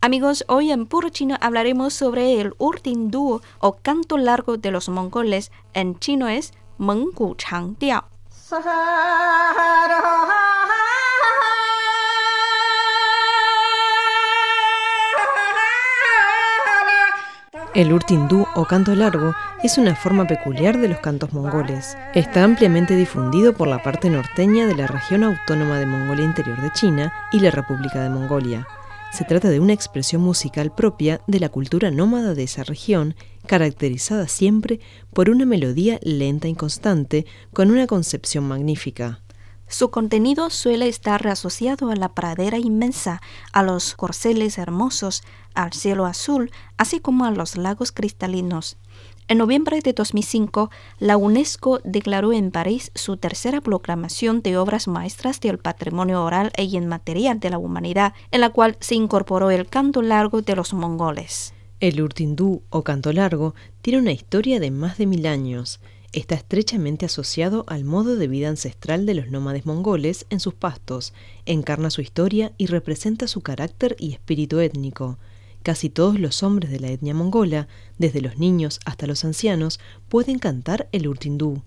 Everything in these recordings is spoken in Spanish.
Amigos, hoy en Puro Chino hablaremos sobre el Urtindu o canto largo de los mongoles. En chino es Menggu Changdiao. El urtindú o canto largo es una forma peculiar de los cantos mongoles. Está ampliamente difundido por la parte norteña de la región autónoma de Mongolia Interior de China y la República de Mongolia. Se trata de una expresión musical propia de la cultura nómada de esa región, caracterizada siempre por una melodía lenta y constante, con una concepción magnífica. Su contenido suele estar asociado a la pradera inmensa, a los corceles hermosos, al cielo azul, así como a los lagos cristalinos. En noviembre de 2005, la UNESCO declaró en París su tercera proclamación de obras maestras del patrimonio oral e inmaterial de la humanidad, en la cual se incorporó el canto largo de los mongoles. El urtindú o canto largo tiene una historia de más de mil años está estrechamente asociado al modo de vida ancestral de los nómades mongoles en sus pastos, encarna su historia y representa su carácter y espíritu étnico. Casi todos los hombres de la etnia mongola, desde los niños hasta los ancianos, pueden cantar el urtindú.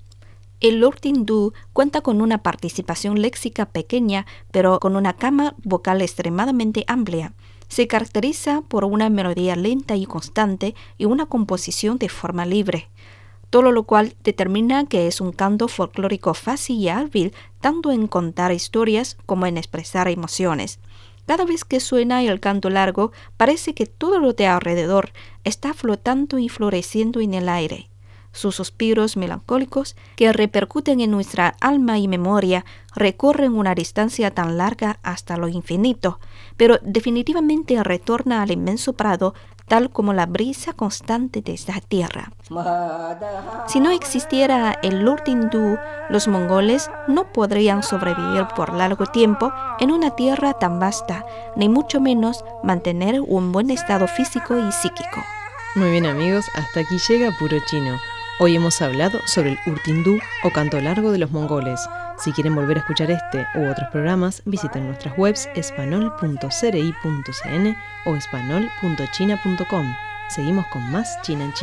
El urtindú cuenta con una participación léxica pequeña, pero con una cama vocal extremadamente amplia. Se caracteriza por una melodía lenta y constante y una composición de forma libre todo lo cual determina que es un canto folclórico fácil y hábil tanto en contar historias como en expresar emociones. Cada vez que suena el canto largo, parece que todo lo de alrededor está flotando y floreciendo en el aire. Sus suspiros melancólicos, que repercuten en nuestra alma y memoria, recorren una distancia tan larga hasta lo infinito, pero definitivamente retorna al inmenso prado tal como la brisa constante de esta tierra. Si no existiera el Lurtindú, los mongoles no podrían sobrevivir por largo tiempo en una tierra tan vasta, ni mucho menos mantener un buen estado físico y psíquico. Muy bien amigos, hasta aquí llega Puro Chino. Hoy hemos hablado sobre el Urtindú o canto largo de los mongoles. Si quieren volver a escuchar este u otros programas, visiten nuestras webs espanol.cri.cn o espanol.china.com. Seguimos con más China en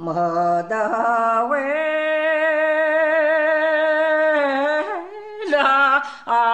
莫得为来啊！